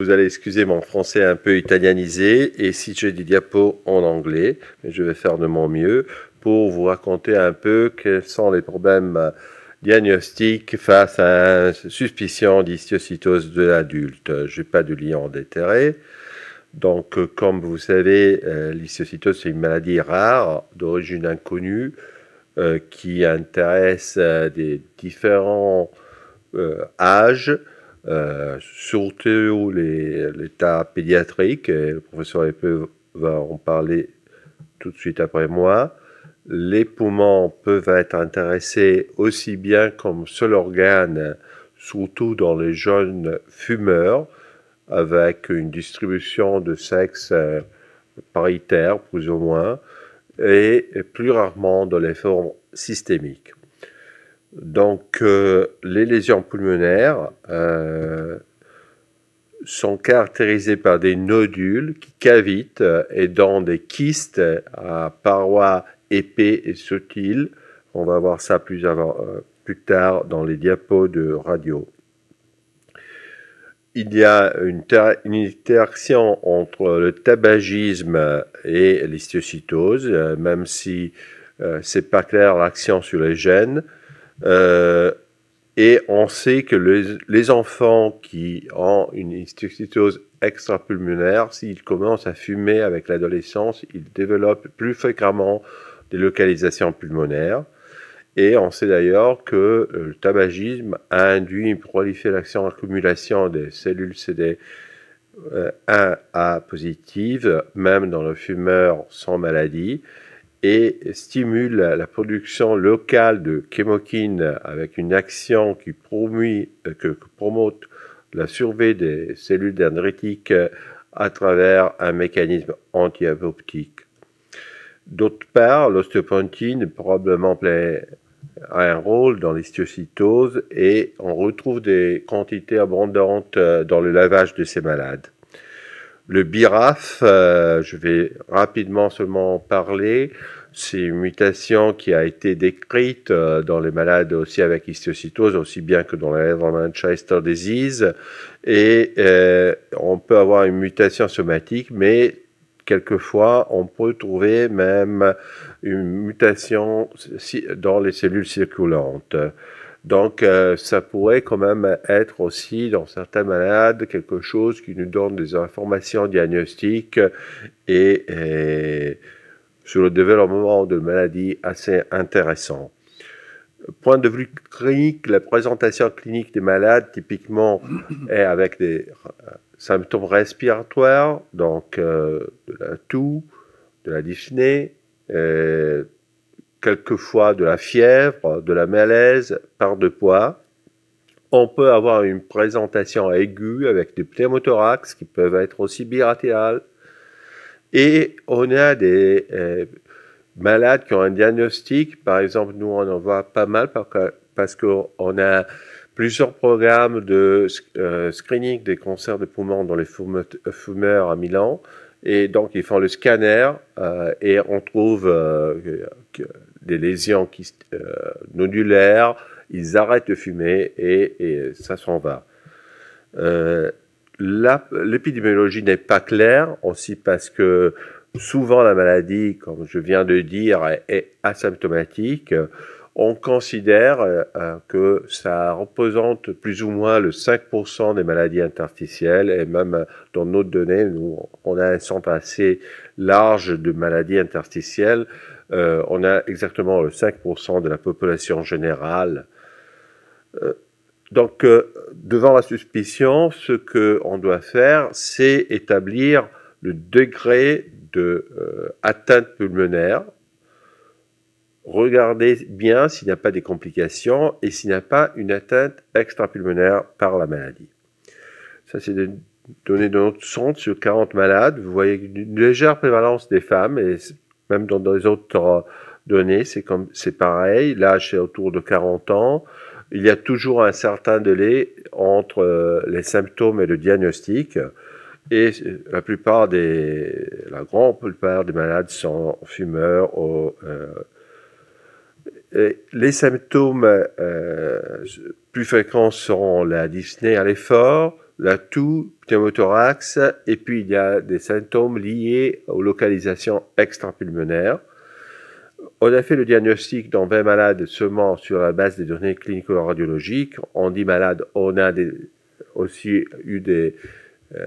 Vous allez excuser mon français un peu italianisé et si j'ai des diapos en anglais, mais je vais faire de mon mieux pour vous raconter un peu quels sont les problèmes diagnostiques face à une suspicion d'histiocytose de l'adulte. Je n'ai pas de lien déterré. Donc, comme vous savez, euh, l'histiocytose, c'est une maladie rare d'origine inconnue euh, qui intéresse euh, des différents âges, surtout l'état pédiatrique. Et le professeur Epeu va en parler tout de suite après moi. Les poumons peuvent être intéressés aussi bien comme seul organe, surtout dans les jeunes fumeurs, avec une distribution de sexe euh, paritaire, plus ou moins, et plus rarement dans les formes systémiques. Donc, euh, les lésions pulmonaires euh, sont caractérisées par des nodules qui cavitent et dans des kystes à parois épais et subtils. On va voir ça plus, tard dans les diapos de radio il y a une, interaction entre le tabagisme et l'histiocytose, euh, même si euh, c'est pas clair l'action sur les gènes. Euh, et on sait que les, enfants qui ont une histiocytose extrapulmonaire, s'ils commencent à fumer avec l'adolescence, ils développent plus fréquemment des localisations pulmonaires. Et on sait d'ailleurs que euh, le tabagisme a induit une prolifération, accumulation des cellules CD1A euh, positives, même dans le fumeur sans maladie, et stimule la production locale de chémokines avec une action qui euh, promote la survie des cellules dendritiques à travers un mécanisme anti-apoptique. D'autre part, l'ostéopontine probablement a un rôle dans l'histiocytose et on retrouve des quantités abondantes euh, dans le lavage de ces malades. Le BIRAF, euh, je vais rapidement seulement en parler, c'est une mutation qui a été décrite euh, dans les malades aussi avec histiocytose, aussi bien que dans la Manchester disease. Et on peut avoir une mutation somatique, mais quelquefois, on peut trouver même une mutation dans les cellules circulantes. Donc, euh, ça pourrait quand même être aussi, dans certains malades, quelque chose qui nous donne des informations diagnostiques et, sur le développement de maladies assez intéressant. Point de vue clinique, la présentation clinique des malades, typiquement, est avec des symptômes respiratoires, donc euh, de la toux, de la dyspnée, euh, quelquefois de la fièvre, de la malaise, par de poids. On peut avoir une présentation aiguë avec des pneumothorax qui peuvent être aussi bilatérales. Et on a des euh, malades qui ont un diagnostic. Par exemple, nous, on en voit pas mal parce qu'on a plusieurs programmes de euh, screening des cancers de poumons dans les fumeurs à Milan. Et donc, ils font le scanner euh, et on trouve euh, des lésions qui, nodulaires. Ils arrêtent de fumer et, ça s'en va. L'épidémiologie n'est pas claire aussi parce que souvent la maladie, comme je viens de dire, est asymptomatique on considère euh, euh, que ça représente plus ou moins le 5% des maladies interstitielles et même euh, dans nos données, nous, on a un centre assez large de maladies interstitielles. On a exactement le 5% de la population générale. donc, devant la suspicion, ce qu'on doit faire, c'est établir le degré de pulmonaire regardez bien s'il n'y a pas des complications et s'il n'y a pas une atteinte extrapulmonaire par la maladie. Ça, c'est des données de notre centre sur 40 malades. Vous voyez une légère prévalence des femmes même dans les autres données, c'est comme, c'est pareil. L'âge est autour de 40 ans. Il y a toujours un certain délai entre euh, les symptômes et le diagnostic. Et la plupart des, la grande plupart des malades sont fumeurs euh, les symptômes euh, plus fréquents sont la dyspnée à l'effort, la toux, pneumothorax, et puis il y a des symptômes liés aux localisations extrapulmonaires. On a fait le diagnostic dans 20 malades seulement sur la base des données clinico-radiologiques. On dit malade, on a aussi eu des, euh,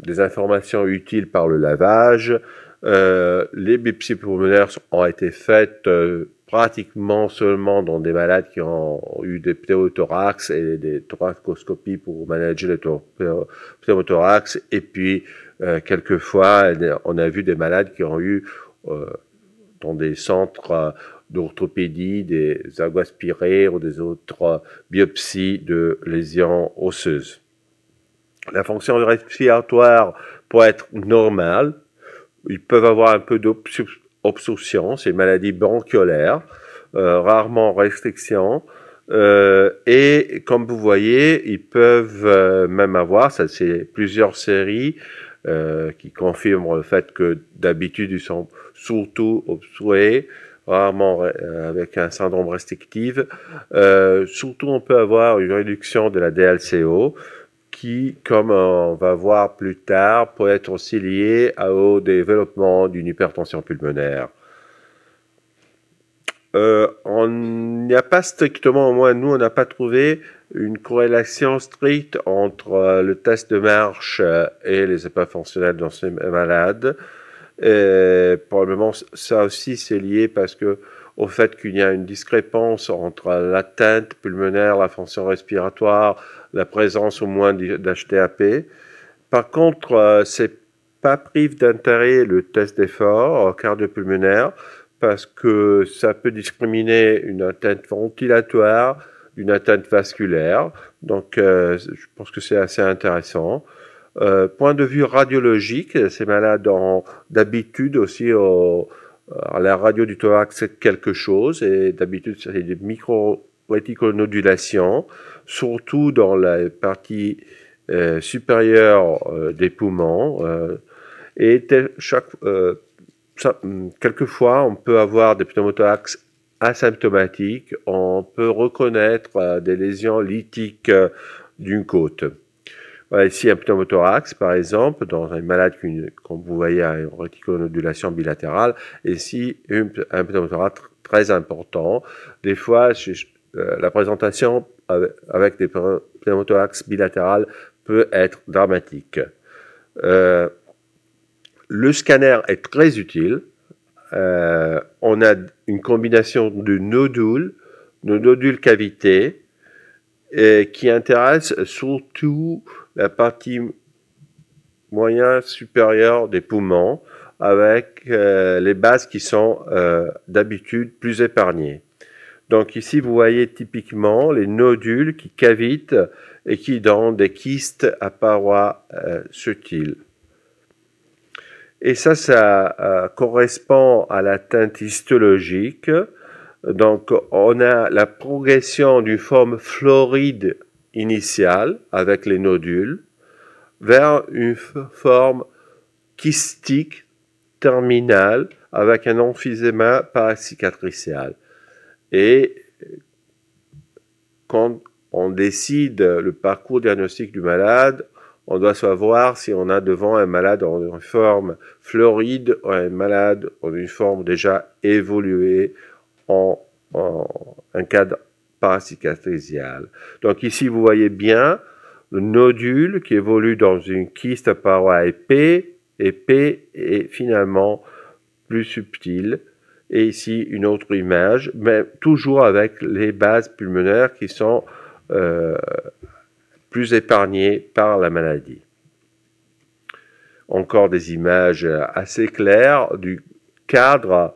des informations utiles par le lavage. Euh, les biopsies pulmonaires ont été faites euh, pratiquement seulement dans des malades qui ont eu des pneumothorax et des thoracoscopies pour manager les pneumothorax. Et puis, quelquefois, on a vu des malades qui ont eu dans des centres d'orthopédie, des aspirées ou des autres biopsies de lésions osseuses. La fonction respiratoire peut être normale. Ils peuvent avoir un peu d'obstruction, c'est une maladie bronchiolaire, euh, rarement restriction. Euh, et comme vous voyez, ils peuvent euh, même avoir, ça c'est plusieurs séries qui confirment le fait que d'habitude ils sont surtout obstrués, rarement avec un syndrome restrictif. surtout on peut avoir une réduction de la DLCO qui, comme on va voir plus tard, peut être aussi lié au développement d'une hypertension pulmonaire. Euh, on n'y a pas strictement, au moins nous, on n'a pas trouvé une corrélation stricte entre euh, le test de marche euh, et les épreuves fonctionnelles dans ces malades. Et probablement, ça aussi, c'est lié parce que au fait qu'il y a une discrépance entre l'atteinte pulmonaire, la fonction respiratoire, la présence au moins d'HTAP. Par contre, euh, c'est pas prive d'intérêt le test d'effort cardiopulmonaire parce que ça peut discriminer une atteinte ventilatoire d'une atteinte vasculaire. Donc, euh, je pense que c'est assez intéressant. Euh, point de vue radiologique, ces malades d'habitude aussi la radio du thorax c'est quelque chose et d'habitude c'est des micro réticonodulation, surtout dans la partie euh, supérieure euh, des poumons. Euh, et chaque, hum, quelquefois, on peut avoir des pneumothorax asymptomatiques. On peut reconnaître des lésions lithiques d'une côte. Ici, un pneumothorax, par exemple, dans un malade, comme vous voyez, a une réticonodulation bilatérale. Ici, un pneumothorax très important. Des fois, la présentation avec des pneumothorax bilatérales peut être dramatique. Euh, le scanner est très utile. Euh, on a une combination de nodules, de nodules cavités, qui intéresse surtout la partie moyen supérieure des poumons, avec les bases qui sont d'habitude plus épargnées. Donc ici, vous voyez typiquement les nodules qui cavitent et qui donnent des kystes à parois euh, subtiles. Et ça, ça euh, correspond à la teinte histologique. Donc, on a la progression d'une forme floride initiale avec les nodules vers une forme kystique terminale avec un emphysema paracicatricial. Et quand on décide le parcours diagnostique du malade, on doit savoir si on a devant un malade en une forme floride ou un malade en une forme déjà évoluée en, un cadre paracicatricial. Donc ici, vous voyez bien le nodule qui évolue dans une kyste paroi épais, épais et finalement plus subtil et ici une autre image, mais toujours avec les bases pulmonaires qui sont euh, plus épargnées par la maladie. Encore des images assez claires du cadre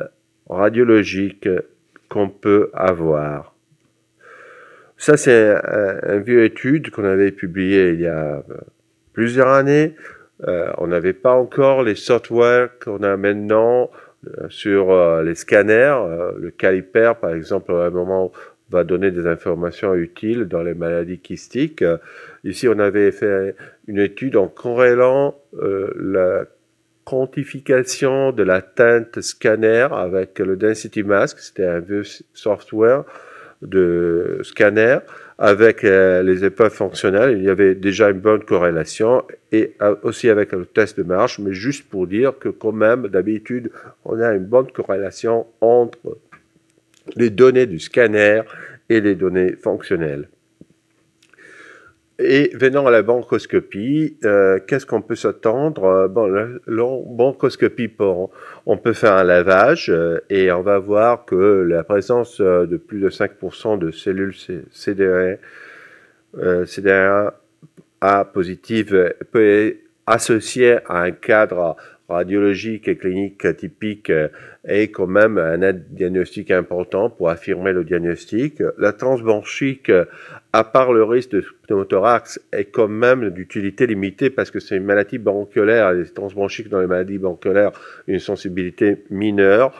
euh, radiologique qu'on peut avoir. Ça, c'est une vieux étude qu'on avait publiée il y a euh, plusieurs années. on n'avait pas encore les softwares qu'on a maintenant sur euh, les scanners. Euh, le caliper, par exemple, à un moment va donner des informations utiles dans les maladies kystiques. Ici, on avait fait une étude en corrélant la quantification de la teinte scanner avec le density mask, c'était un vieux software, de scanner avec euh, les épreuves fonctionnelles. Il y avait déjà une bonne corrélation et euh, aussi avec le test de marche, mais juste pour dire que quand même, d'habitude, on a une bonne corrélation entre les données du scanner et les données fonctionnelles. Et venant à la bronchoscopie, euh, qu'est-ce qu'on peut s'attendre? Euh, Bon, la, bronchoscopie, on peut faire un lavage euh, et on va voir que la présence de plus de 5% de cellules CDR, CDR A positives peut être associée à un cadre radiologique et clinique typique est quand même un diagnostic important pour affirmer le diagnostic. La transbronchique, à part le risque de pneumothorax, est quand même d'utilité limitée parce que c'est une maladie bronchiolaire. Les transbronchiques dans les maladies bronchiolaires, une sensibilité mineure.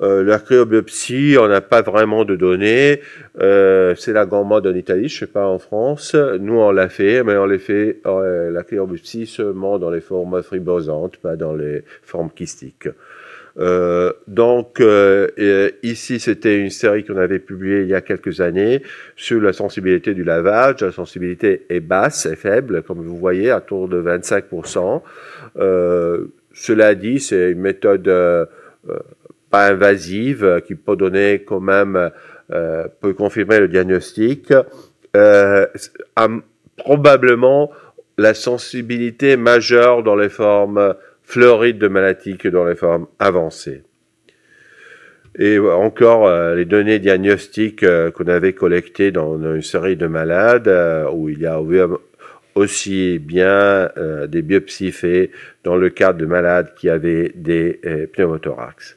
Euh, la cryobiopsie, on n'a pas vraiment de données. Euh, c'est la grande mode en Italie, je sais pas en France. Nous, on l'a fait, mais on l'a fait euh, la cryobiopsie seulement dans les formes fibrosantes, pas dans les formes kystiques. Euh, donc euh, ici, c'était une série qu'on avait publiée il y a quelques années sur la sensibilité du lavage. La sensibilité est basse, est faible, comme vous voyez, à tour de 25%. Euh, cela dit, c'est une méthode euh, pas invasive qui peut donner quand même, peut confirmer le diagnostic. probablement la sensibilité majeure dans les formes fleuride de maladies que dans les formes avancées. Et encore, euh, les données diagnostiques euh, qu'on avait collectées dans une série de malades, euh, où il y a aussi bien des biopsies faites dans le cadre de malades qui avaient des pneumothorax.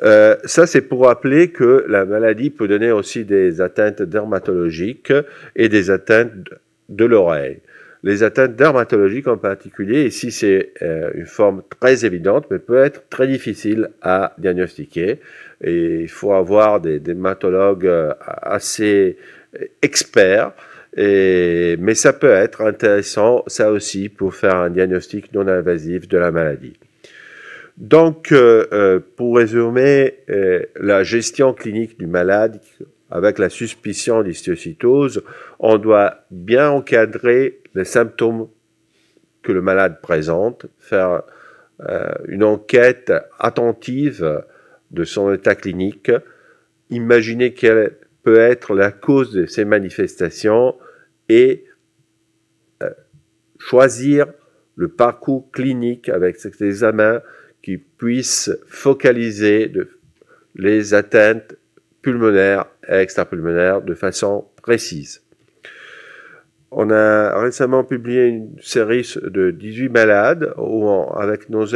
ça, c'est pour rappeler que la maladie peut donner aussi des atteintes dermatologiques et des atteintes de l'oreille les atteintes dermatologiques en particulier. Ici, c'est euh, une forme très évidente, mais peut être très difficile à diagnostiquer. Et il faut avoir des dermatologues euh, assez experts. Et, mais ça peut être intéressant, ça aussi, pour faire un diagnostic non invasif de la maladie. Donc, euh, pour résumer, la gestion clinique du malade avec la suspicion d'histiocytose, on doit bien encadrer les symptômes que le malade présente, faire euh, une enquête attentive de son état clinique, imaginer quelle peut être la cause de ces manifestations et euh, choisir le parcours clinique avec cet examen qui puisse focaliser les atteintes pulmonaire et extrapulmonaire de façon précise. On a récemment publié une série de 18 malades où, avec nos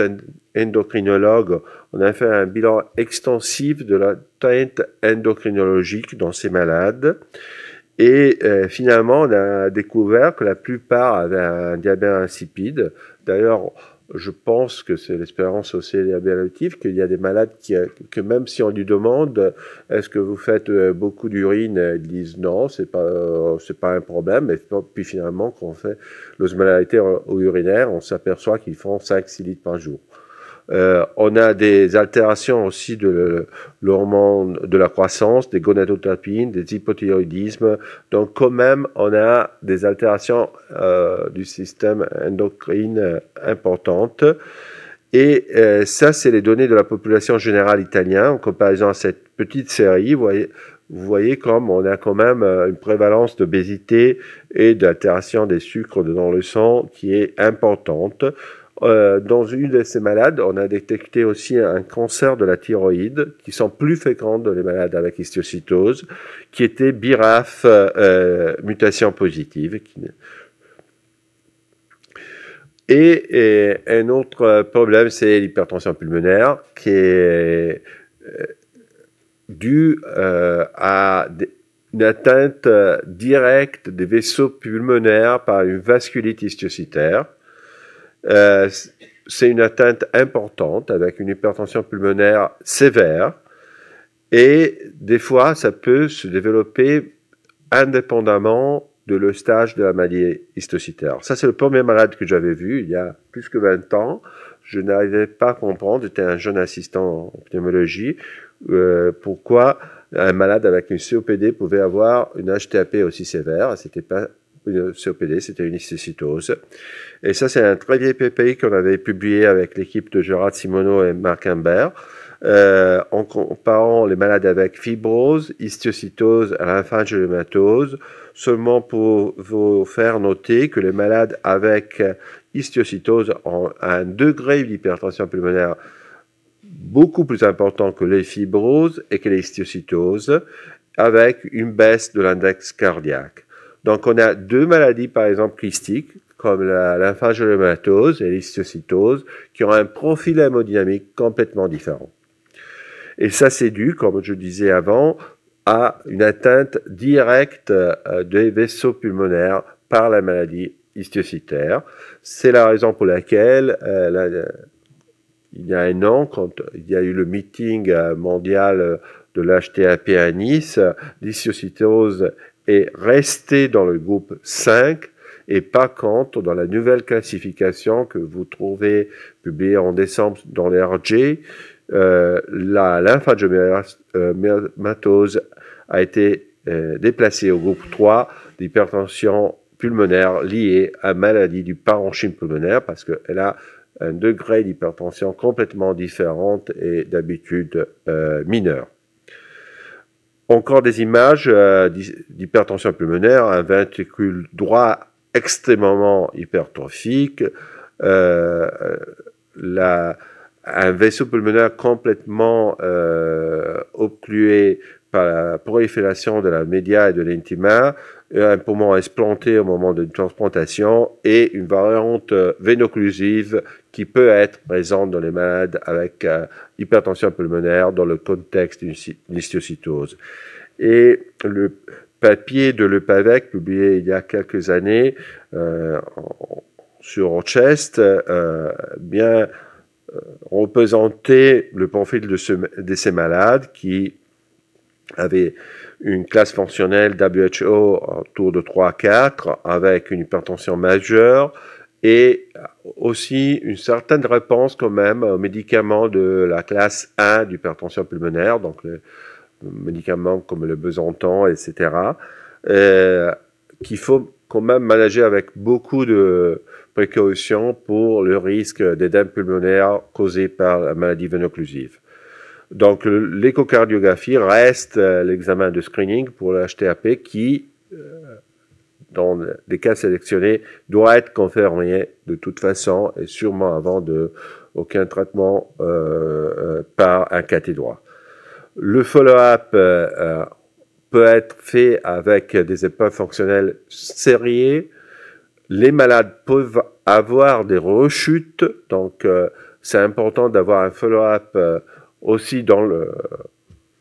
endocrinologues, on a fait un bilan extensif de la teinte endocrinologique dans ces malades. Et euh, finalement, on a découvert que la plupart avaient un diabète insipide. D'ailleurs, je pense que c'est l'espérance aussi relative qu'il y a des malades qui, que même si on lui demande est-ce que vous faites euh, beaucoup d'urine, ils disent non, c'est pas euh, c'est pas un problème. Et puis finalement, quand on fait l'osmolarité urinaire, on s'aperçoit qu'ils font 5-6 litres par jour. Euh, on a des altérations aussi de l'hormone de la croissance, des gonadotropines, des hypothyroïdismes. Donc quand même, on a des altérations euh, du système endocrine euh, importantes. Et ça, c'est les données de la population générale italienne en comparaison à cette petite série. Vous voyez, vous voyez comme on a quand même une prévalence d'obésité et d'altération des sucres dans le sang qui est importante. Euh, dans une de ces malades, on a détecté aussi un cancer de la thyroïde, qui sont plus fréquents dans les malades avec histiocytose, qui était BRAF euh, mutation positive. Et, un autre problème, c'est l'hypertension pulmonaire, qui est euh, due à une atteinte directe des vaisseaux pulmonaires par une vasculite histiocytaire euh, c'est une atteinte importante avec une hypertension pulmonaire sévère et des fois ça peut se développer indépendamment de le stage de la maladie histocytaire. Ça c'est le premier malade que j'avais vu il y a plus que 20 ans. Je n'arrivais pas à comprendre, j'étais un jeune assistant en pneumologie, euh, pourquoi un malade avec une COPD pouvait avoir une HTAP aussi sévère? C'était pas une COPD, c'était une histiocytose. Et ça, c'est un très vieil PPI qu'on avait publié avec l'équipe de Gérard Simoneau et Marc Imbert, euh, en comparant les malades avec fibrose, histiocytose, lymphangiomatose, seulement pour vous faire noter que les malades avec histiocytose ont un degré d'hypertension pulmonaire beaucoup plus important que les fibroses et que les histiocytoses, avec une baisse de l'index cardiaque. Donc on a deux maladies, par exemple, kystiques, comme la lymphangiomatose et l'histiocytose, qui ont un profil hémodynamique complètement différent. Et ça, c'est dû, comme je disais avant, à une atteinte directe euh, des vaisseaux pulmonaires par la maladie histiocytaire. C'est la raison pour laquelle, euh, il y a un an, quand il y a eu le meeting euh, mondial de l'HTAP à Nice, l'histiocytose est restée dans le groupe 5 et pas contre dans la nouvelle classification que vous trouvez publiée en décembre dans l'RG. Euh, la lymphangiomatose a été euh, déplacée au groupe 3 d'hypertension pulmonaire liée à maladie du parenchyme pulmonaire parce qu'elle a un degré d'hypertension complètement différent et d'habitude euh, mineur. Encore des images euh, d'hypertension pulmonaire, un ventricule droit extrêmement hypertrophique, euh, un vaisseau pulmonaire complètement euh, obclué la prolifération de la média et de l'intima, un poumon explanté au moment d'une transplantation et une variante vénoclusive qui peut être présente dans les malades avec euh, hypertension pulmonaire dans le contexte d'une histiocytose. Et le papier de Lepavec, publié il y a quelques années euh, sur Chest, euh, bien euh, représentait le profil de ces malades qui avaient une classe fonctionnelle WHO autour de 3-4 avec une hypertension majeure et aussi une certaine réponse quand même aux médicaments de la classe 1 d'hypertension pulmonaire, donc les médicaments comme le besantan, etc., euh, qu'il faut quand même manager avec beaucoup de précautions pour le risque d'édème pulmonaire causé par la maladie veno-occlusive. Donc l'échocardiographie reste euh, l'examen de screening pour l'HTAP qui, euh, dans les cas sélectionnés, doit être confirmé de toute façon et sûrement avant de aucun traitement euh, par un cathédroit. Le follow-up peut être fait avec des épreuves fonctionnelles sériées. Les malades peuvent avoir des rechutes, donc c'est important d'avoir un follow-up aussi dans le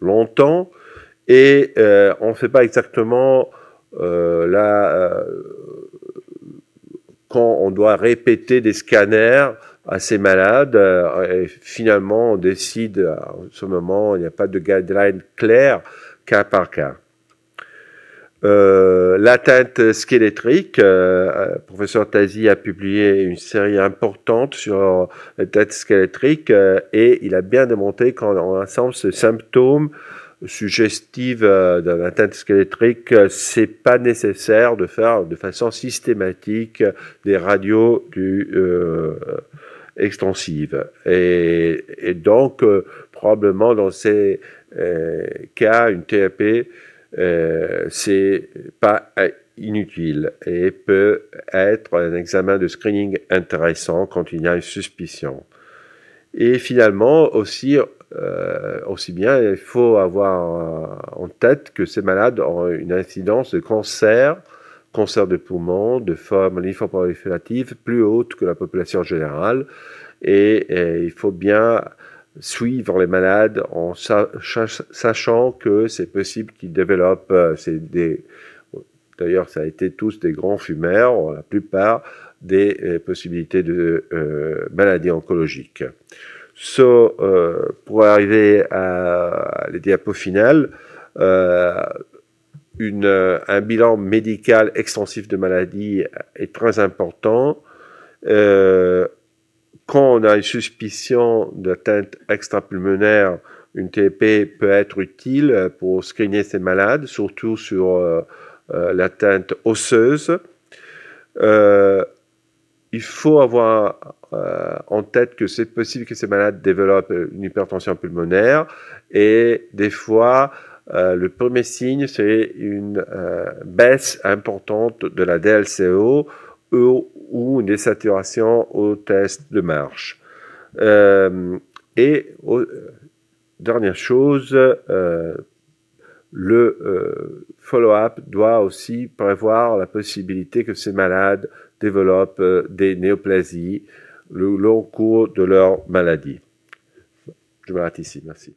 longtemps et euh, on ne fait pas exactement euh, là euh, quand on doit répéter des scanners à ces malades et finalement on décide à ce moment il n'y a pas de guideline clair cas par cas. Euh, l'atteinte squelettrique, euh, euh, professeur Tazi a publié une série importante sur l'atteinte squelettrique et il a bien démontré qu'en ensemble ce symptôme suggestive d'un atteinte squelettrique, c'est pas nécessaire de faire de façon systématique des radios du, extensives. Et, et donc, probablement dans ces cas, une TAP euh, c'est pas inutile et peut être un examen de screening intéressant quand il y a une suspicion. Et finalement, aussi, euh, aussi bien, il faut avoir en tête que ces malades ont une incidence de cancer, cancer de poumon, de forme lymphoproliférative plus haute que la population générale. Et, et il faut bien suivre les malades en sachant que c'est possible qu'ils développent, euh, des, d'ailleurs ça a été tous des grands fumeurs, la plupart des euh, possibilités de euh, maladies oncologiques. So, pour arriver à les diapos finales, un bilan médical extensif de maladies est très important. Euh, quand on a une suspicion d'atteinte extrapulmonaire, une TEP peut être utile pour screener ces malades, surtout sur l'atteinte osseuse. il faut avoir en tête que c'est possible que ces malades développent une hypertension pulmonaire et des fois, le premier signe, c'est une baisse importante de la DLCO ou une désaturation au test de marche. Euh, et dernière chose, euh, le euh, follow-up doit aussi prévoir la possibilité que ces malades développent des néoplasies le long cours de leur maladie. Je m'arrête ici. Merci.